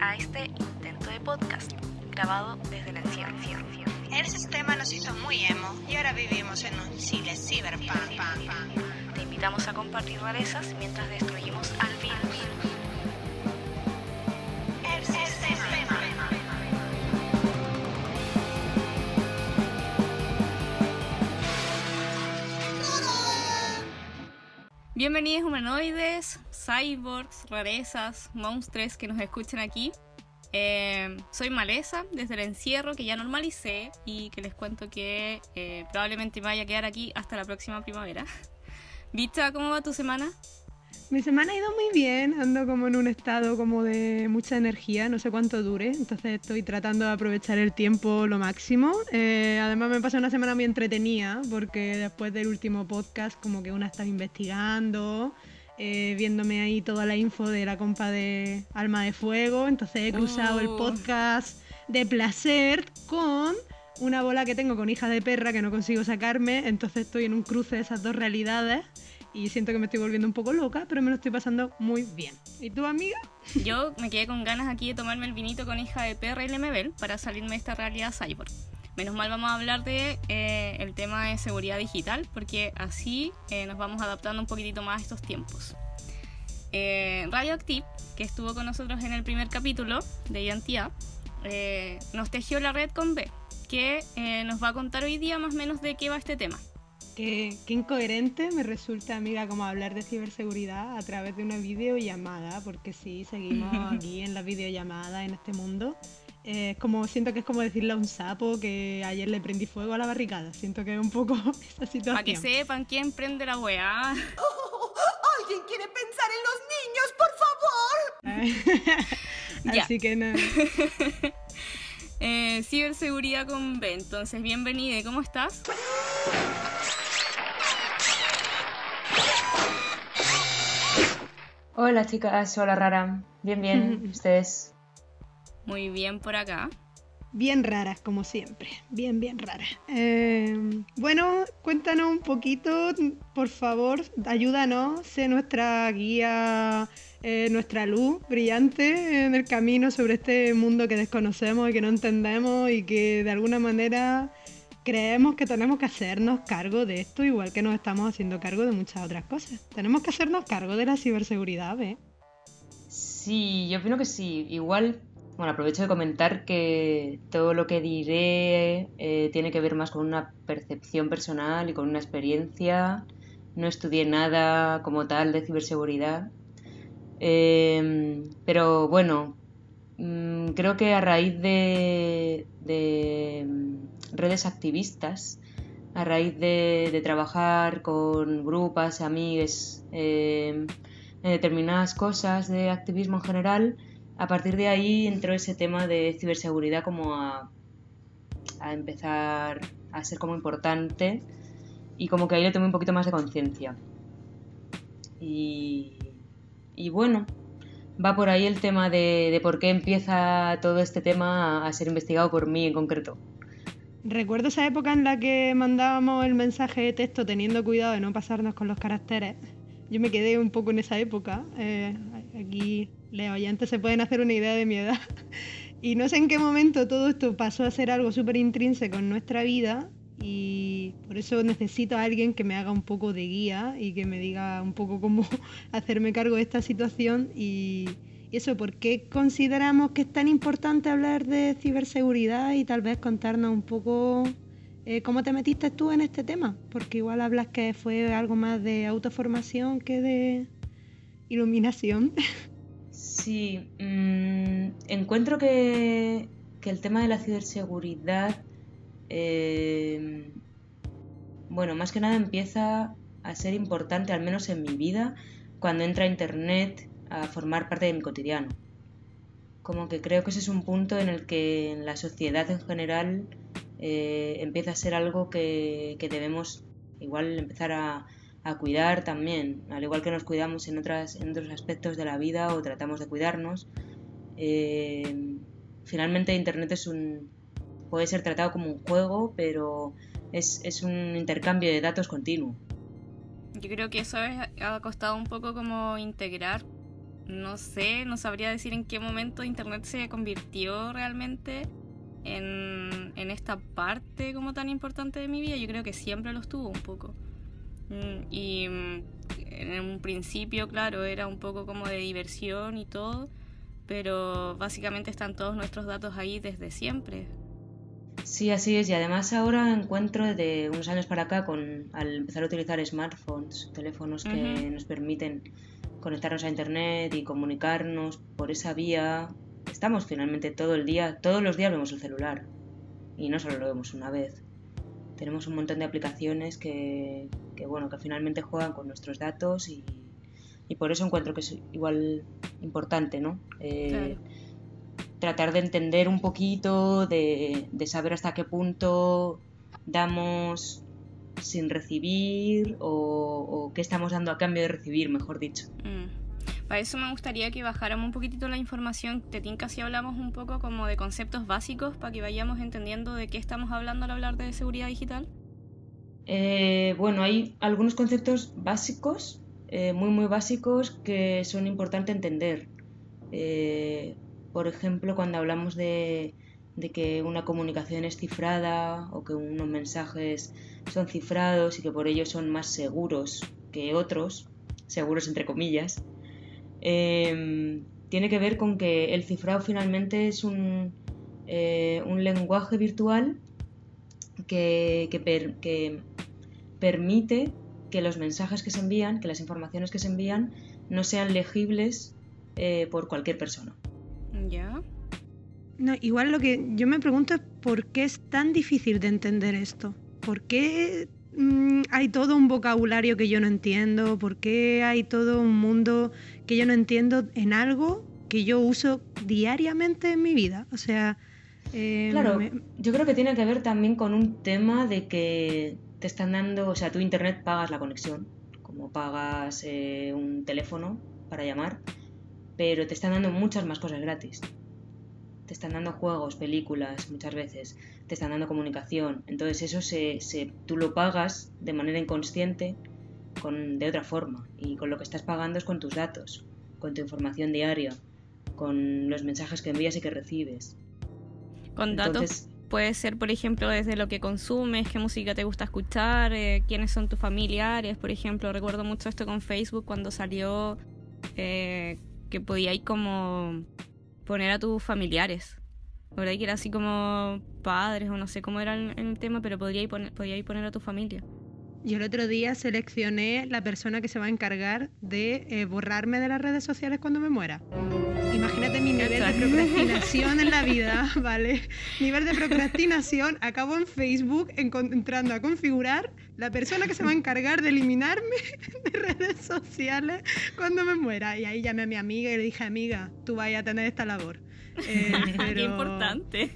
a este intento de podcast grabado desde el encierro. El sistema nos hizo muy emo y ahora vivimos en un Chile cyberpunk. Te invitamos a compartir rarezas mientras destruimos al virus. El sistema. Bienvenidos humanoides, cyborgs, rarezas, monstruos que nos escuchan aquí. Eh, soy Maleza, desde el encierro que ya normalicé y que les cuento que eh, probablemente me vaya a quedar aquí hasta la próxima primavera. Vista, ¿cómo va tu semana? Mi semana ha ido muy bien, ando como en un estado como de mucha energía, no sé cuánto dure, entonces estoy tratando de aprovechar el tiempo lo máximo. Eh, además me pasa una semana muy entretenida porque después del último podcast como que una estaba investigando, eh, viéndome ahí toda la info de la compa de Alma de Fuego, entonces he cruzado el Oh. podcast de placer con una bola que tengo con hija de perra que no consigo sacarme, entonces estoy en un cruce de esas dos realidades y siento que me estoy volviendo un poco loca, pero me lo estoy pasando muy bien. ¿Y tú, amiga? Yo me quedé con ganas aquí de tomarme el vinito con hija de perra y Lemebel para salirme de esta realidad cyborg. Menos mal vamos a hablar de eh, el tema de seguridad digital porque así eh, nos vamos adaptando un poquitito más a estos tiempos. Eh, Radioactive, que estuvo con nosotros en el primer capítulo de Identidad, eh, nos tejió la red con B, que eh, nos va a contar hoy día más o menos de qué va este tema. Qué, qué incoherente me resulta, amiga, como hablar de ciberseguridad a través de una videollamada, porque sí, seguimos aquí en la videollamada, en este mundo. Eh, como, siento que es como decirle a un sapo que ayer le prendí fuego a la barricada. Siento que es un poco esa situación. Para que sepan quién prende la weá. ¿Alguien quiere pensar en los niños, por favor? Así que nada. Eh, ciberseguridad con B. Entonces, bienvenida. ¿Cómo estás? Hola chicas, hola Rara. Bien, bien, ustedes. Muy bien por acá. Bien raras, como siempre. Bien, bien raras. Eh, bueno, cuéntanos un poquito, por favor, ayúdanos, sé nuestra guía, eh, nuestra luz brillante en el camino sobre este mundo que desconocemos y que no entendemos y que de alguna manera creemos que tenemos que hacernos cargo de esto, igual que nos estamos haciendo cargo de muchas otras cosas. Tenemos que hacernos cargo de la ciberseguridad, ¿eh? Sí, yo opino que sí. Igual, bueno, aprovecho de comentar que todo lo que diré eh, tiene que ver más con una percepción personal y con una experiencia. No estudié nada como tal de ciberseguridad. Eh, pero bueno, mm, creo que a raíz de, de, mm, redes activistas, a raíz de, de trabajar con grupos, amigues, eh, en determinadas cosas de activismo en general, a partir de ahí entró ese tema de ciberseguridad como a, empezar a ser como importante y como que ahí le tomé un poquito más de conciencia. Y, bueno, va por ahí el tema de, por qué empieza todo este tema a, a ser investigado por mí en concreto. Recuerdo esa época en la que mandábamos el mensaje de texto teniendo cuidado de no pasarnos con los caracteres. Yo me quedé un poco en esa época. Eh, aquí los oyentes se pueden hacer una idea de mi edad. Y no sé en qué momento todo esto pasó a ser algo súper intrínseco en nuestra vida y por eso necesito a alguien que me haga un poco de guía y que me diga un poco cómo hacerme cargo de esta situación y, eso, ¿por qué consideramos que es tan importante hablar de ciberseguridad y tal vez contarnos un poco eh, cómo te metiste tú en este tema? Porque igual hablas que fue algo más de autoformación que de iluminación. Sí, mm, encuentro que, que el tema de la ciberseguridad, eh, bueno, más que nada empieza a ser importante, al menos en mi vida, cuando entra Internet a formar parte de mi cotidiano. Como que creo que ese es un punto en el que en la sociedad en general eh, empieza a ser algo que, que debemos igual empezar a, a cuidar también, al igual que nos cuidamos en, otras, en otros aspectos de la vida o tratamos de cuidarnos. eh, finalmente Internet es un, puede ser tratado como un juego, pero es, es un intercambio de datos continuo. Yo creo que eso es- ha costado un poco como integrar no sé, no sabría decir en qué momento Internet se convirtió realmente en, en esta parte como tan importante de mi vida. Yo creo que siempre lo estuvo un poco. Mm, y mm, en un principio, claro, era un poco como de diversión y todo, pero básicamente están todos nuestros datos ahí desde siempre. Sí, así es. Y además ahora encuentro de unos años para acá, con, al empezar a utilizar smartphones, teléfonos que nos permiten conectarnos a Internet y comunicarnos por esa vía, estamos finalmente todo el día, todos los días vemos el celular. Y no solo lo vemos una vez. Tenemos un montón de aplicaciones que, que bueno, que finalmente juegan con nuestros datos y, y, por eso encuentro que es igual importante, ¿no? Eh, tratar de entender un poquito, de, de, saber hasta qué punto damos sin recibir o, o, qué estamos dando a cambio de recibir, mejor dicho. Mm. Para eso me gustaría que bajáramos un poquitito la información. Te tinca si hablamos un poco como de conceptos básicos para que vayamos entendiendo de qué estamos hablando al hablar de seguridad digital. Eh, bueno, hay algunos conceptos básicos, eh, muy muy básicos, que son importantes entender. Eh, por ejemplo, cuando hablamos de, que una comunicación es cifrada o que unos mensajes son cifrados y que por ello son más seguros que otros, seguros entre comillas, Em, tiene que ver con que el cifrado finalmente es un, eh, un lenguaje virtual que, que, permite que los mensajes que se envían, que las informaciones que se envían, no sean legibles eh, por cualquier persona. Ya. No, igual lo que yo me pregunto es por qué es tan difícil de entender esto. ¿Por qué Mm, hay todo un vocabulario que yo no entiendo? ¿Por qué hay todo un mundo que yo no entiendo en algo que yo uso diariamente en mi vida? O sea... Eh, claro, yo creo que tiene que ver también con un tema de que te están dando, o sea, tú internet pagas la conexión, como pagas eh, un teléfono para llamar, pero te están dando muchas más cosas gratis te están dando juegos, películas, muchas veces, te están dando comunicación. Entonces eso se, se, tú lo pagas de manera inconsciente con, de otra forma. Y con lo que estás pagando es con tus datos, con tu información diaria, con los mensajes que envías y que recibes. Con datos puede ser, por ejemplo, desde lo que consumes, qué música te gusta escuchar, eh, quiénes son tus familiares, por ejemplo. Recuerdo mucho esto con Facebook cuando salió eh, que podía ir como poner a tus familiares. ¿Verdad? Que era así como padres o no sé cómo era el, tema, pero podría poner, poner a tu familia. Yo el otro día seleccioné la persona que se va a encargar de eh, borrarme de las redes sociales cuando me muera. Imagínate mi nivel de procrastinación en la vida, ¿vale? Nivel de procrastinación, acabo en Facebook entrando a configurar la persona que se va a encargar de eliminarme de redes sociales cuando me muera. Y ahí llamé a mi amiga y le dije, amiga, tú vayas a tener esta labor. Eh, Qué importante.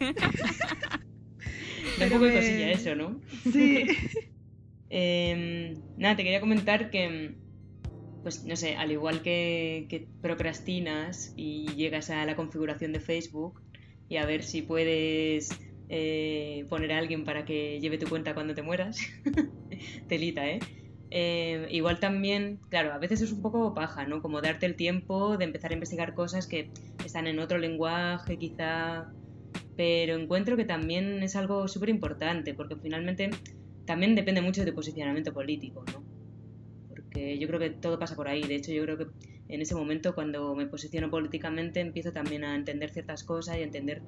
Da un poco de cosilla eso, ¿no? Sí. Eh, nada, te quería comentar que, pues no sé, al igual que, procrastinas y llegas a la configuración de Facebook y a ver si puedes eh, poner a alguien para que lleve tu cuenta cuando te mueras, telita, ¿eh? ¿eh? Igual también, claro, a veces es un poco paja, ¿no? Como darte el tiempo de empezar a investigar cosas que están en otro lenguaje, quizá. Pero encuentro que también es algo súper importante, porque finalmente también depende mucho de posicionamiento político, ¿no? Porque yo creo que todo pasa por ahí. De hecho, yo creo que en ese momento, cuando me posiciono políticamente, empiezo también a entender ciertas cosas y a entender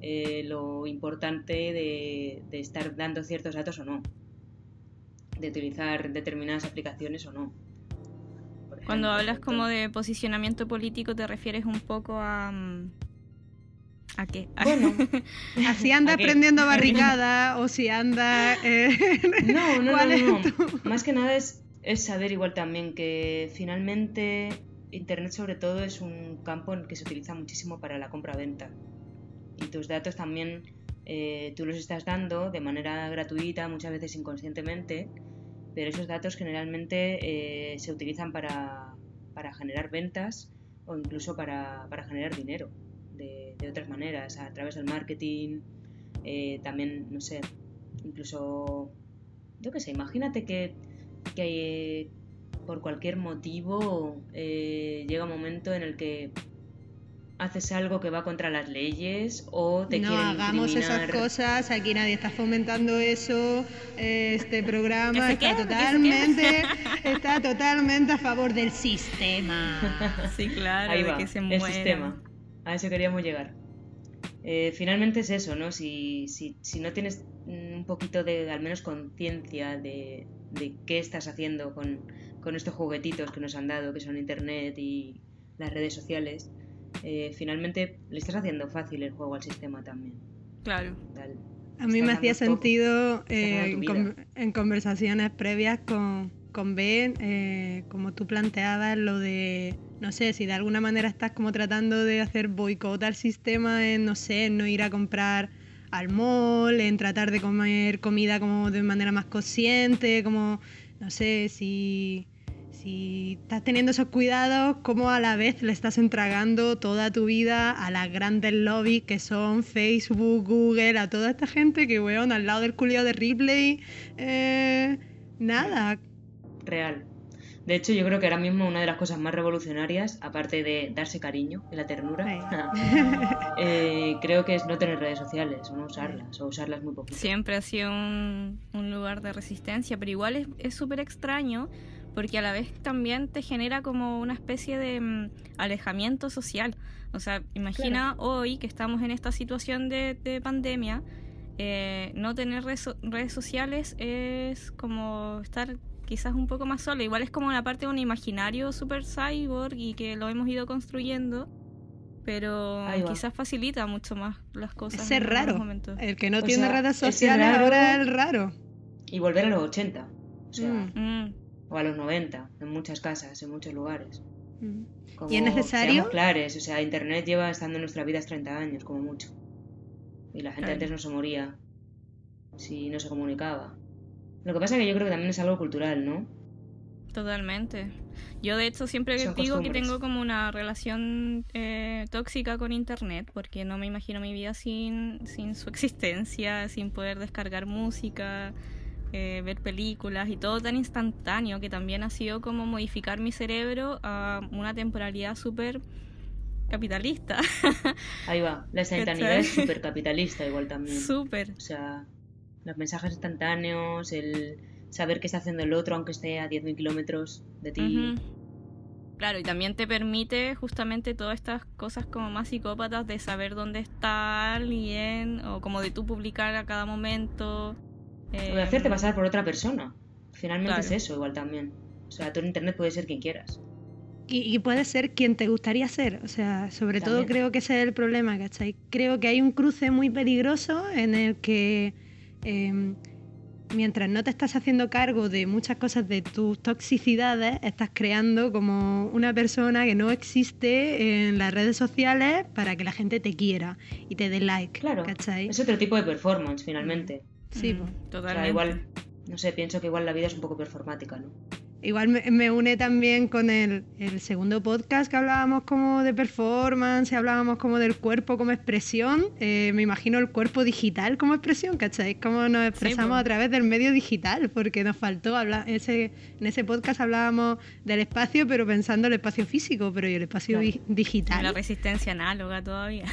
eh, lo importante de, estar dando ciertos datos o no, de utilizar determinadas aplicaciones o no. Cuando hablas como de posicionamiento político, te refieres un poco a mm, ¿A qué? Bueno, así anda aprendiendo barricada o si anda... Eh, no, no, no, Más que nada es, es saber igual también que finalmente Internet sobre todo es un campo en el que se utiliza muchísimo para la compra-venta. Y tus datos también eh, tú los estás dando de manera gratuita, muchas veces inconscientemente, pero esos datos generalmente eh, se utilizan para, para, generar ventas o incluso para, para generar dinero de, otras maneras, a través del marketing, eh, también, no sé, incluso, yo qué sé, imagínate que, que, por cualquier motivo, eh, llega un momento en el que haces algo que va contra las leyes o te no quieren hagamos esas cosas, aquí nadie está fomentando eso, eh, este programa ¿Que se está totalmente, está totalmente a favor del sistema. Sí, claro, Ahí de va, que se el muera. sistema. A eso queríamos llegar. Eh, finalmente es eso, ¿no? Si, si, si no tienes un poquito de, al menos, conciencia de, de qué estás haciendo con, con estos juguetitos que nos han dado, que son Internet y las redes sociales, eh, finalmente le estás haciendo fácil el juego al sistema también. Claro. Tal. A mí me hacía sentido eh, en, en conversaciones previas con, con Ben, eh, como tú planteabas, lo de, no sé, si de alguna manera estás como tratando de hacer boicot al sistema en, no sé, no ir a comprar al mall, en tratar de comer comida como de manera más consciente, como, no sé, si, si estás teniendo esos cuidados, como a la vez le estás entregando toda tu vida a las grandes lobbies que son Facebook, Google, a toda esta gente que, weón, al lado del culiao de Ripley, eh, nada. Real. De hecho, yo creo que ahora mismo una de las cosas más revolucionarias, aparte de darse cariño y la ternura, eh, creo que es no tener redes sociales o no usarlas, o usarlas muy poquito. Siempre ha sido un, un lugar de resistencia, pero igual es- súper extraño porque a la vez también te genera como una especie de mm, alejamiento social. O sea, imagina hoy que estamos en esta situación de, de pandemia, eh, no tener redes sociales es como estar quizás un poco más solo. Igual es como una parte de un imaginario super cyborg y que lo hemos ido construyendo, pero quizás facilita mucho más las cosas. Ser raro. momentos. El que no O tiene sea, redes sociales raro- ahora es el raro. Y volver a los 80, o sea, Mm. Mm. o a los 90, en muchas casas, en muchos lugares. Mm. Como, ¿Y es necesario? clares, o sea, Internet lleva estando en nuestra vida 30 años, como mucho. Y la gente antes no se moría si no se comunicaba. Lo que pasa es que yo creo que también es algo cultural, ¿no? Totalmente. Yo de hecho siempre digo que tengo como una relación eh, tóxica con internet porque no me imagino mi vida sin, sin su existencia, sin poder descargar música, eh, ver películas y todo tan instantáneo que también ha sido como modificar mi cerebro a una temporalidad súper capitalista. Ahí va, la instantaneidad es súper capitalista igual también. Súper. O sea, los mensajes instantáneos, el saber qué está haciendo el otro aunque esté a 10.000 kilómetros de ti. Ujú. Claro, y también te permite justamente todas estas cosas como más psicópatas de saber dónde está alguien o como de tú publicar a cada momento. O de hacerte Em, pasar por otra persona. Finalmente Claro. es eso igual también. O sea, tú en internet puedes ser quien quieras. Y, y puede ser quien te gustaría ser. O sea, sobre todo También. creo que ese es el problema, ¿cachai? Creo que hay un cruce muy peligroso en el que eh, mientras no te estás haciendo cargo de muchas cosas de tus toxicidades, estás creando como una persona que no existe en las redes sociales para que la gente te quiera y te dé like. Claro, ¿cachai? es otro tipo de performance finalmente. Sí, mm, pues. O sea, igual, no sé, pienso que igual la vida es un poco performática, ¿no? Igual me, me une también con el, el segundo podcast que hablábamos como de performance, hablábamos como del cuerpo como expresión. eh, me imagino el cuerpo digital como expresión, ¿cachai? Cómo nos expresamos a través del medio digital, porque nos faltó hablar. Ese, en ese podcast hablábamos del espacio, pero pensando el espacio físico, pero ¿y el espacio Claro. digital? La resistencia análoga todavía.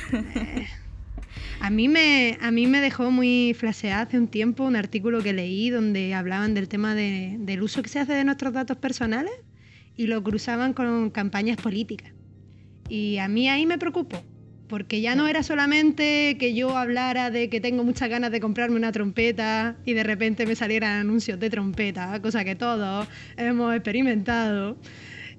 A mí me, a mí me dejó muy flasheada hace un tiempo un artículo que leí donde hablaban del tema de- del uso que se hace de nuestros datos personales y lo cruzaban con campañas políticas. Y a mí ahí me preocupó, porque ya no era solamente que yo hablara de que tengo muchas ganas de comprarme una trompeta y de repente me salieran anuncios de trompeta, cosa que todos hemos experimentado.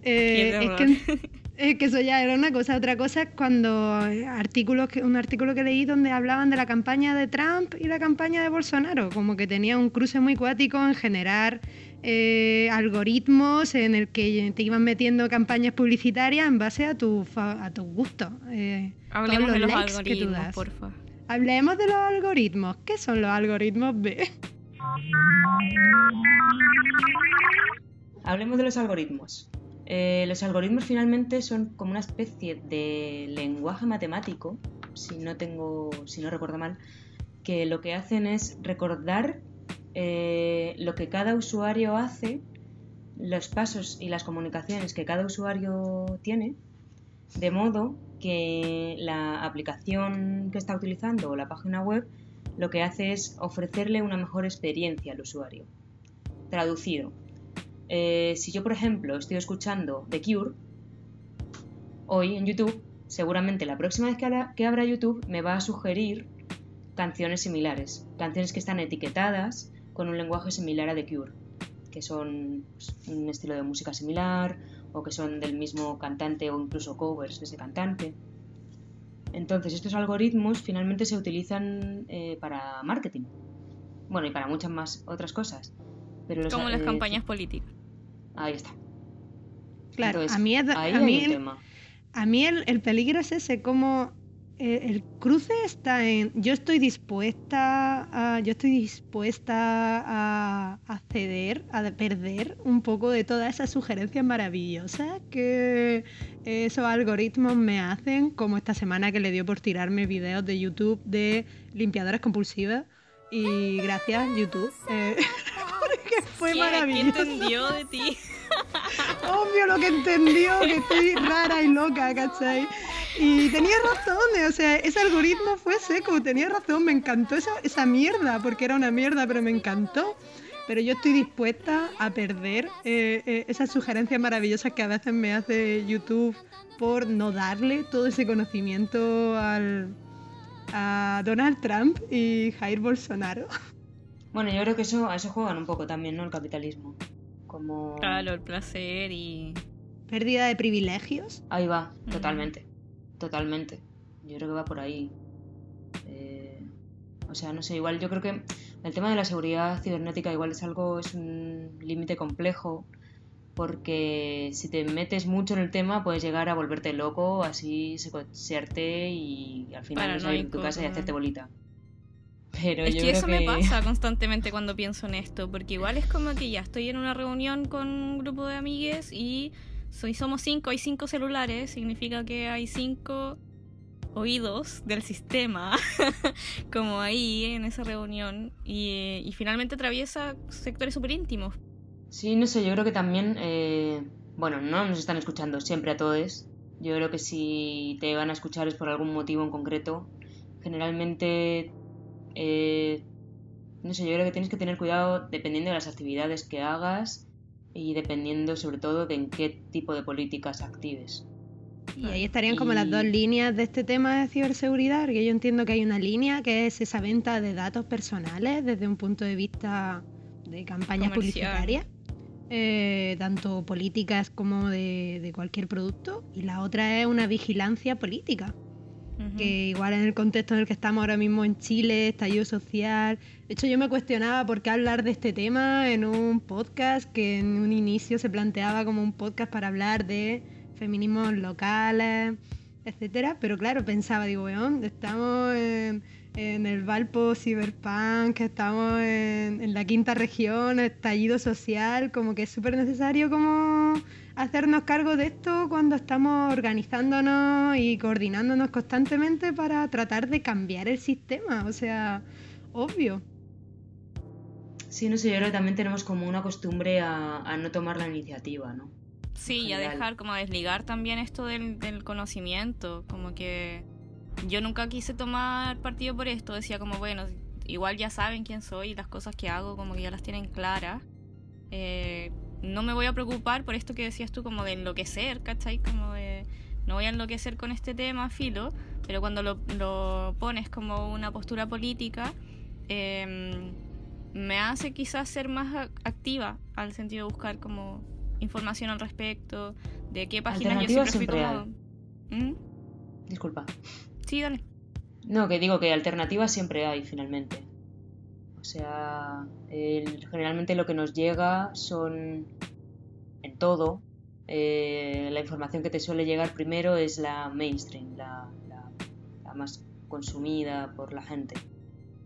Eh, es que es que eso ya era una cosa. Otra cosa es cuando eh, artículos que, un artículo que leí donde hablaban de la campaña de Trump y la campaña de Bolsonaro, como que tenía un cruce muy cuático en generar eh, algoritmos en el que te iban metiendo campañas publicitarias en base a tu fa- a tus gustos. eh, todos Hablemos de los likes que tú algoritmos, das. porfa. Hablemos de los algoritmos. ¿Qué son los algoritmos B? Hablemos de los algoritmos. Eh, los algoritmos finalmente son como una especie de lenguaje matemático, si no tengo, si no recuerdo mal, que lo que hacen es recordar eh, lo que cada usuario hace los pasos y las comunicaciones que cada usuario tiene, de modo que la aplicación que está utilizando o la página web lo que hace es ofrecerle una mejor experiencia al usuario. Traducido. Eh, si yo, por ejemplo, estoy escuchando The Cure, hoy en YouTube, seguramente la próxima vez que abra, YouTube me va a sugerir canciones similares, canciones que están etiquetadas con un lenguaje similar a The Cure, que son pues, un estilo de música similar o que son del mismo cantante o incluso covers de ese cantante. Entonces, estos algoritmos finalmente se utilizan eh, para marketing. Bueno, y para muchas más otras cosas. Pero Como las eh, campañas políticas. Ahí está. Claro, a mí, es, ahí a mí, el, tema. a mí el, el peligro es ese, como eh, el cruce está en yo estoy dispuesta a yo estoy dispuesta a, a ceder a perder un poco de todas esas sugerencias maravillosas que esos algoritmos me hacen como esta semana que le dio por tirarme videos de YouTube de limpiadoras compulsivas y gracias YouTube eh, porque fue ¿Qué, maravilloso ¿Qué entendió de ti? obvio lo que entendió, que estoy rara y loca, ¿cachai? Y tenía razón, o sea, ese algoritmo fue seco, tenía razón, me encantó esa, esa mierda, porque era una mierda, pero me encantó. Pero yo estoy dispuesta a perder eh, eh, esas sugerencias maravillosas que a veces me hace YouTube por no darle todo ese conocimiento al, a Donald Trump y Jair Bolsonaro. Bueno, yo creo que eso, a eso juegan un poco también, ¿no? El capitalismo. Como... Claro, el placer y... Pérdida de privilegios. Ahí va, totalmente. Totalmente. Yo creo que va por ahí. Eh, o sea, no sé, igual yo creo que el tema de la seguridad cibernética igual es algo, es un límite complejo, porque si te metes mucho en el tema puedes llegar a volverte loco, así secuenciarte y al final no salir de tu casa y hacerte bolita. Pero es yo que creo eso que... me pasa constantemente cuando pienso en esto, porque igual es como que ya estoy en una reunión con un grupo de amigues y soy, somos cinco, hay cinco celulares, significa que hay cinco oídos del sistema como ahí en esa reunión y, y finalmente atraviesa sectores súper íntimos. Sí, no sé, yo creo que también, eh, bueno, no nos están escuchando siempre a todos. Yo creo que si te van a escuchar es por algún motivo en concreto. Generalmente, eh, no sé, yo creo que tienes que tener cuidado dependiendo de las actividades que hagas y dependiendo sobre todo de en qué tipo de políticas actives. Y ahí estarían como las dos líneas de este tema de ciberseguridad, que yo entiendo que hay una línea que es esa venta de datos personales desde un punto de vista de campañas publicitarias, eh, tanto políticas como de, de cualquier producto, y la otra es una vigilancia política, que igual en el contexto en el que estamos ahora mismo en Chile, estallido social. De hecho, yo me cuestionaba por qué hablar de este tema en un podcast que en un inicio se planteaba como un podcast para hablar de feminismos locales, etcétera. Pero claro, pensaba, digo, weón, estamos en, en el Valpo Cyberpunk, estamos en, en la quinta región, estallido social, como que es súper necesario como hacernos cargo de esto cuando estamos organizándonos y coordinándonos constantemente para tratar de cambiar el sistema. O sea, obvio. Sí, no sé, yo creo que también tenemos como una costumbre a, a no tomar la iniciativa, ¿no? Sí, y a dejar como a desligar también esto del, del conocimiento, como que yo nunca quise tomar partido por esto, decía como, bueno, igual ya saben quién soy y las cosas que hago como que ya las tienen claras. Eh, no me voy a preocupar por esto que decías tú como de enloquecer, ¿cachai? Como de no voy a enloquecer con este tema, filo, pero cuando lo, lo pones como una postura política, eh, me hace quizás ser más activa al sentido de buscar como información al respecto, de qué páginas yo siempre fui como... ¿Mm? Disculpa. No, que digo que alternativas siempre hay finalmente. O sea, el- generalmente lo que nos llega son en todo. eh, la información que te suele llegar primero es la mainstream, la- la más consumida por la gente.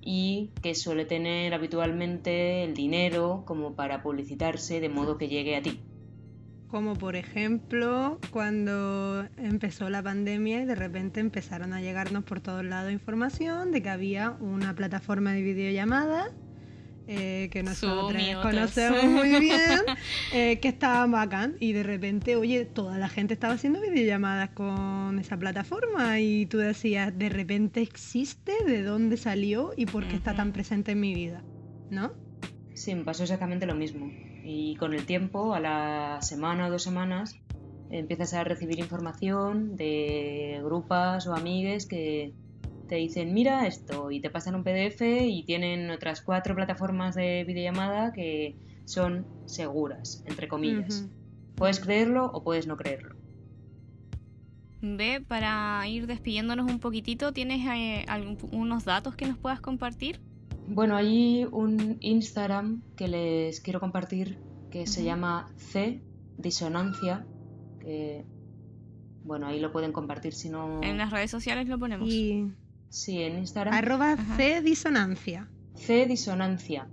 Y que suele tener habitualmente el dinero como para publicitarse de modo que llegue a ti. Como por ejemplo cuando empezó la pandemia y de repente empezaron a llegarnos por todos lados información de que había una plataforma de videollamadas eh, que nosotros conocemos muy bien, eh, que estaban bacán y de repente, oye, toda la gente estaba haciendo videollamadas con esa plataforma y tú decías, de repente existe, de dónde salió y por qué está tan presente en mi vida, ¿no? Sí, me pasó exactamente lo mismo. Y con el tiempo, a la semana o dos semanas, empiezas a recibir información de grupas o amigues que te dicen, mira esto, y te pasan un PDF y tienen otras cuatro plataformas de videollamada que son seguras, entre comillas. Puedes creerlo o puedes no creerlo. Ve, para ir despidiéndonos un poquitito, ¿tienes eh, algún- unos datos que nos puedas compartir? Bueno, hay un Instagram que les quiero compartir que se llama C Disonancia. Que, bueno, ahí lo pueden compartir si no. En las redes sociales lo ponemos. Y Sí, en Instagram. arroba Ajá. C disonancia. C Disonancia.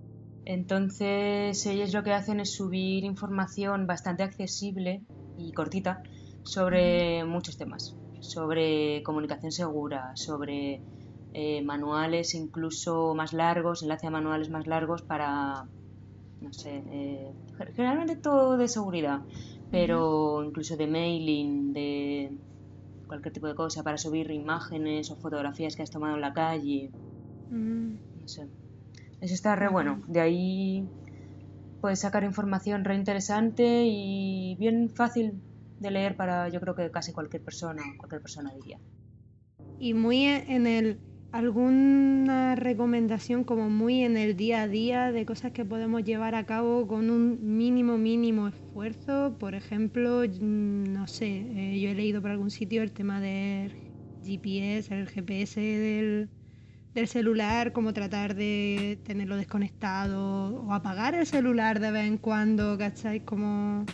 Entonces, ellos lo que hacen es subir información bastante accesible y cortita sobre muchos temas. Sobre comunicación segura, sobre eh, manuales incluso más largos, enlace a manuales más largos para, no sé, eh, generalmente todo de seguridad, pero incluso de mailing, de cualquier tipo de cosa, para subir imágenes o fotografías que has tomado en la calle, Mm. no sé. Eso está re bueno. De ahí puedes sacar información re interesante y bien fácil de leer para yo creo que casi cualquier persona, cualquier persona diría. Y muy en el alguna recomendación como muy en el día a día de cosas que podemos llevar a cabo con un mínimo mínimo esfuerzo. Por ejemplo, mm, no sé, eh, yo he leído por algún sitio el tema del GPS, el GPS del, del celular, como tratar de tenerlo desconectado o apagar el celular de vez en cuando, ¿cachai? Como...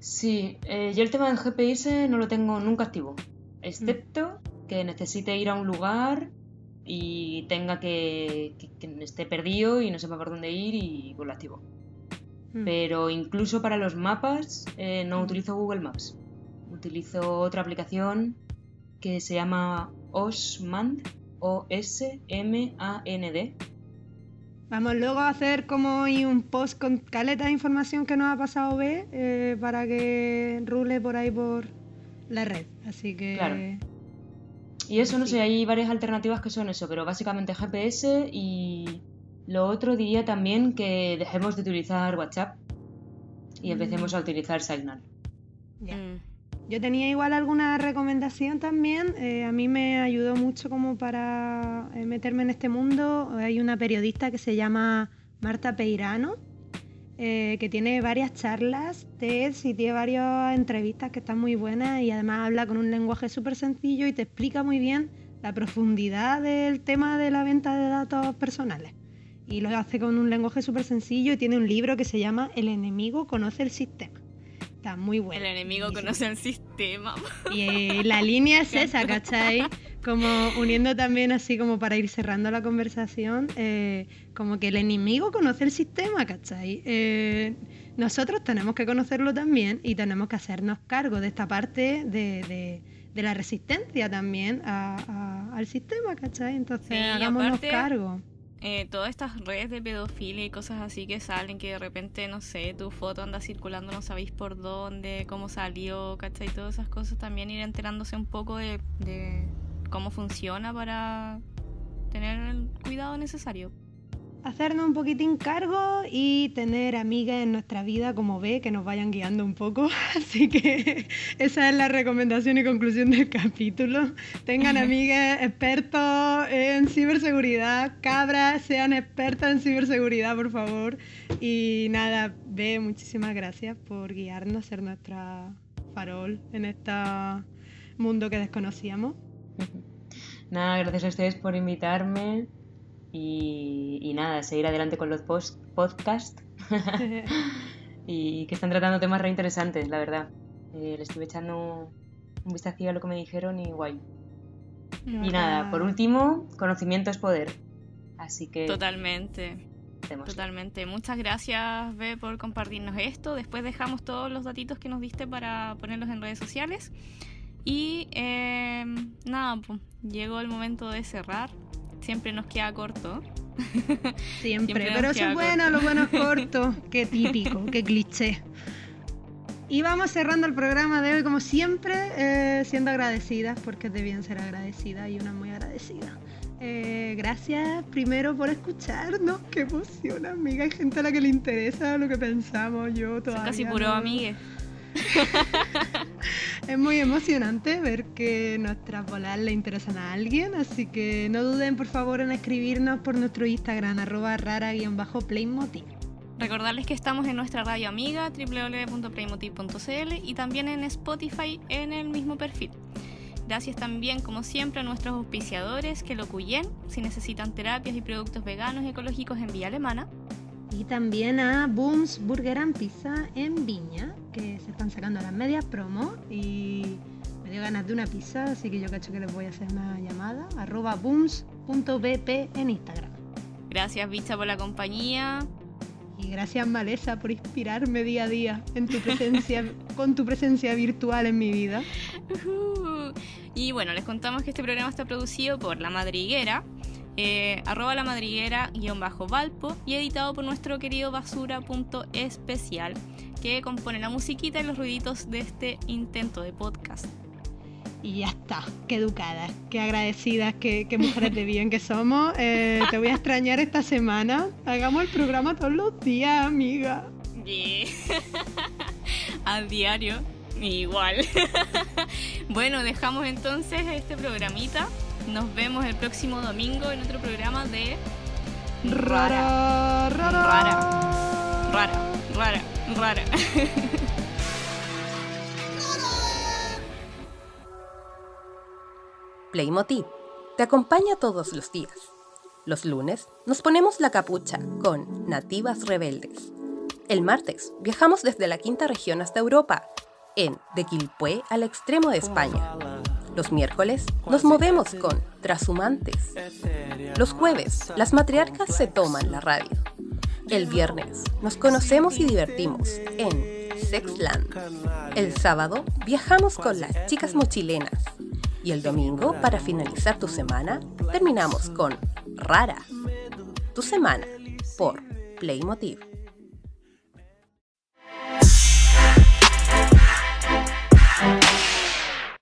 Sí, eh, yo el tema del GPS no lo tengo nunca activo, excepto que necesite ir a un lugar y tenga que, que- que esté perdido y no sepa por dónde ir y pues lo activo. mm, Pero incluso para los mapas eh, no Mm. utilizo Google Maps. Utilizo otra aplicación que se llama Osmand, O-S-M-A-N-D. Vamos luego a hacer como hoy un post con caleta de información que nos ha pasado B eh, para que rule por ahí por la red. Así que Claro. Y eso, no Sí. sé, hay varias alternativas que son eso, pero básicamente GPS y lo otro diría también que dejemos de utilizar WhatsApp y Mm. empecemos a utilizar Signal. ya. Mm. Yo tenía igual alguna recomendación también. eh, a mí me ayudó mucho como para eh, meterme en este mundo. Hay una periodista que se llama Marta Peirano, eh, que tiene varias charlas, TEDs y tiene varias entrevistas que están muy buenas y además habla con un lenguaje súper sencillo y te explica muy bien la profundidad del tema de la venta de datos personales. Y lo hace con un lenguaje súper sencillo y tiene un libro que se llama El enemigo conoce el sistema. Está muy bueno. El enemigo Y- conoce el sistema. y eh, la línea es esa, ¿cachai? Como uniendo también así como para ir cerrando la conversación, eh, como que el enemigo conoce el sistema, ¿cachai? Eh, nosotros tenemos que conocerlo también y tenemos que hacernos cargo de esta parte de, de- de la resistencia también a- a- al sistema, ¿cachai? Entonces Sí, hagámonos aparte- cargo. Eh, todas estas redes de pedofilia y cosas así que salen, que de repente, no sé, tu foto anda circulando, no sabéis por dónde, cómo salió, ¿cachai? Todas esas cosas también ir enterándose un poco de, de cómo funciona para tener el cuidado necesario. hacernos un poquitín cargo y tener amigas en nuestra vida como ve que nos vayan guiando un poco. Así que esa es la recomendación y conclusión del capítulo. Tengan amigas expertos en ciberseguridad, cabras, sean expertas en ciberseguridad, por favor. Y nada, ve, muchísimas gracias por guiarnos, ser nuestra farol en este mundo que desconocíamos. Nada, gracias a ustedes por invitarme y, y nada, seguir adelante con los post podcasts y que están tratando temas re interesantes, la verdad. Eh, le estuve echando un vistacillo a lo que me dijeron y guay. Y nada, por último, conocimiento es poder. Así que Totalmente. Totalmente. Muchas gracias, B, por compartirnos esto. Después dejamos todos los datitos que nos diste para ponerlos en redes sociales. Y eh, nada, pues, llegó el momento de cerrar. Siempre nos queda corto. Siempre, pero eso es bueno, lo bueno es corto. Qué típico, qué cliché. Y vamos cerrando el programa de hoy, como siempre, eh, siendo agradecidas, porque es de bien ser agradecida y una muy agradecida. Eh, gracias primero por escucharnos, qué emoción, amiga. Hay gente a la que le interesa lo que pensamos, yo todavía. casi puro amigue. es muy emocionante ver que nuestras bolas le interesan a alguien, así que no duden por favor en escribirnos por nuestro Instagram, arroba rara-playmotiv. Recordarles que estamos en nuestra radio amiga www.playmotiv.cl y también en Spotify en el mismo perfil. Gracias también, como siempre, a nuestros auspiciadores que lo cuyen si necesitan terapias y productos veganos y ecológicos en Vía Alemana. Y también a Booms Burger and Pizza en Viña, que se están sacando las medias promo y me dio ganas de una pizza, así que yo cacho que les voy a hacer una llamada. Arroba booms.bp en Instagram. Gracias, Bicha, por la compañía. Y gracias, Malesa, por inspirarme día a día en tu presencia, con tu presencia virtual en mi vida. Y bueno, les contamos que este programa está producido por La Madriguera, eh, arroba la madriguera guion bajo Valpo y editado por nuestro querido basura.especial que compone la musiquita y los ruiditos de este intento de podcast. Y ya está, qué educadas, qué agradecidas, qué, mujeres de bien que somos. Eh, te voy a extrañar esta semana. Hagamos el programa todos los días, amiga. a diario, igual. bueno, dejamos entonces este programita nos vemos el próximo domingo en otro programa de Rara. Rara. Rara. Rara. Rara. Rara. Playmotiv te acompaña todos los días. Los lunes nos ponemos la capucha con Nativas Rebeldes. El martes viajamos desde la quinta región hasta Europa, en De Quilpué al extremo de España los miércoles nos movemos con Trashumantes. Los jueves, las matriarcas se toman la radio. El viernes, nos conocemos y divertimos en Sexland. El sábado, viajamos con las chicas mochilenas. Y el domingo, para finalizar tu semana, terminamos con Rara. Tu semana por Playmotiv.